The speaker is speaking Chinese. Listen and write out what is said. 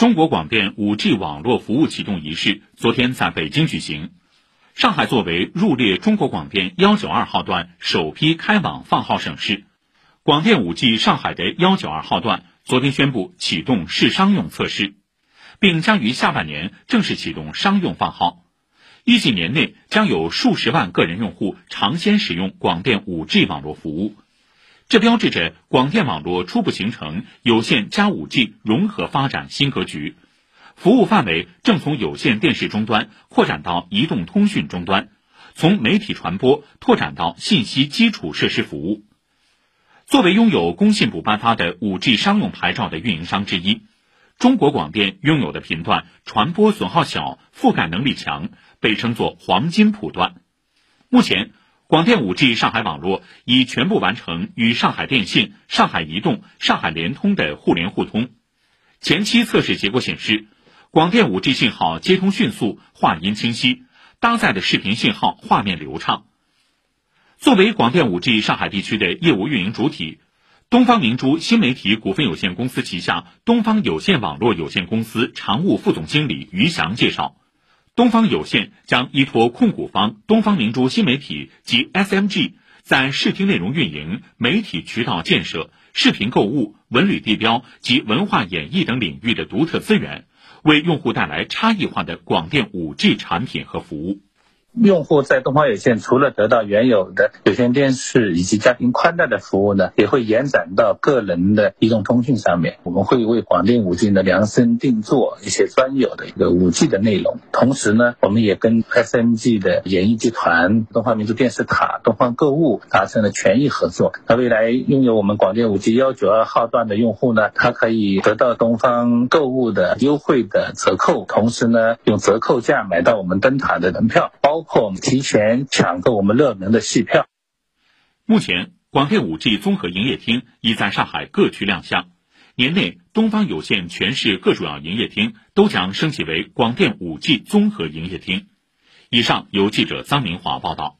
中国广电 5G 网络服务启动仪式昨天在北京举行。上海作为入列中国广电192号段首批开网放号省市，广电 5G 上海的192号段昨天宣布启动试商用测试，并将于下半年正式启动商用放号。预计年内将有数十万个人用户尝鲜使用广电 5G 网络服务。这标志着广电网络初步形成有线加 5G 融合发展新格局，服务范围正从有线电视终端扩展到移动通讯终端，从媒体传播拓展到信息基础设施服务。作为拥有工信部颁发的 5G 商用牌照的运营商之一，中国广电拥有的频段传播损耗小、覆盖能力强，被称作“黄金谱段”。目前。广电 5G 上海网络已全部完成与上海电信、上海移动、上海联通的互联互通。前期测试结果显示，广电 5G 信号接通迅速，话音清晰，搭载的视频信号画面流畅。作为广电 5G 上海地区的业务运营主体，东方明珠新媒体股份有限公司旗下东方有线网络有限公司常务副总经理于翔介绍。东方有线将依托控股方东方明珠新媒体及 SMG 在视听内容运营、媒体渠道建设、视频购物、文旅地标及文化演绎等领域的独特资源，为用户带来差异化的广电 5G 产品和服务。用户在东方有线除了得到原有的有线电视以及家庭宽带的服务呢，也会延展到个人的移动通讯上面。我们会为广电五 G 呢量身定做一些专有的一个五 G 的内容。同时呢，我们也跟 SMG 的演艺集团、东方明珠电视塔、东方购物达成了权益合作。那未来拥有我们广电五 G 幺九二号段的用户呢，他可以得到东方购物的优惠的折扣，同时呢，用折扣价买到我们灯塔的门票，包。括我们提前抢购我们热门的戏票。目前，广电五 G 综合营业厅已在上海各区亮相。年内，东方有线全市各主要营业厅都将升级为广电五 G 综合营业厅。以上由记者张明华报道。